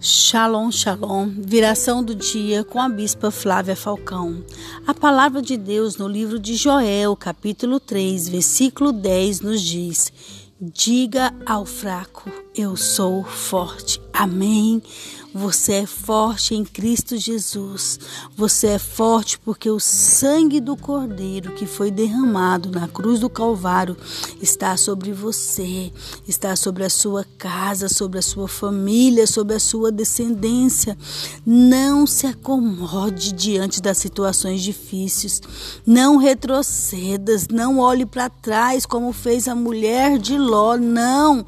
Shalom, shalom. Viração do dia com a bispa Flávia Falcão. A palavra de Deus no livro de Joel, capítulo 3, versículo 10, nos diz: Diga ao fraco, eu sou forte. Amém. Você é forte em Cristo Jesus. Você é forte porque o sangue do Cordeiro que foi derramado na cruz do Calvário está sobre você, está sobre a sua casa, sobre a sua família, sobre a sua descendência. Não se acomode diante das situações difíceis. Não retrocedas, não olhe para trás como fez a mulher de Ló. Não.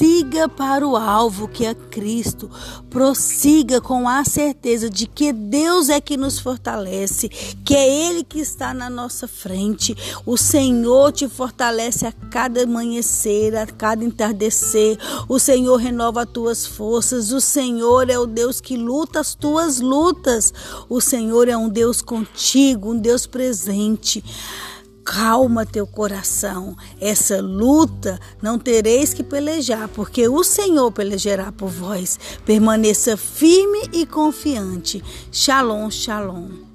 Prossiga para o alvo que é Cristo prossiga com a certeza de que Deus é que nos fortalece, que é Ele que está na nossa frente. O Senhor te fortalece a cada amanhecer, a cada entardecer. O Senhor renova as tuas forças. O Senhor é o Deus que luta as tuas lutas. O Senhor é um Deus contigo, um Deus presente calma teu coração. Essa luta não tereis que pelejar, porque o Senhor pelejará por vós. Permaneça firme e confiante. Shalom, shalom.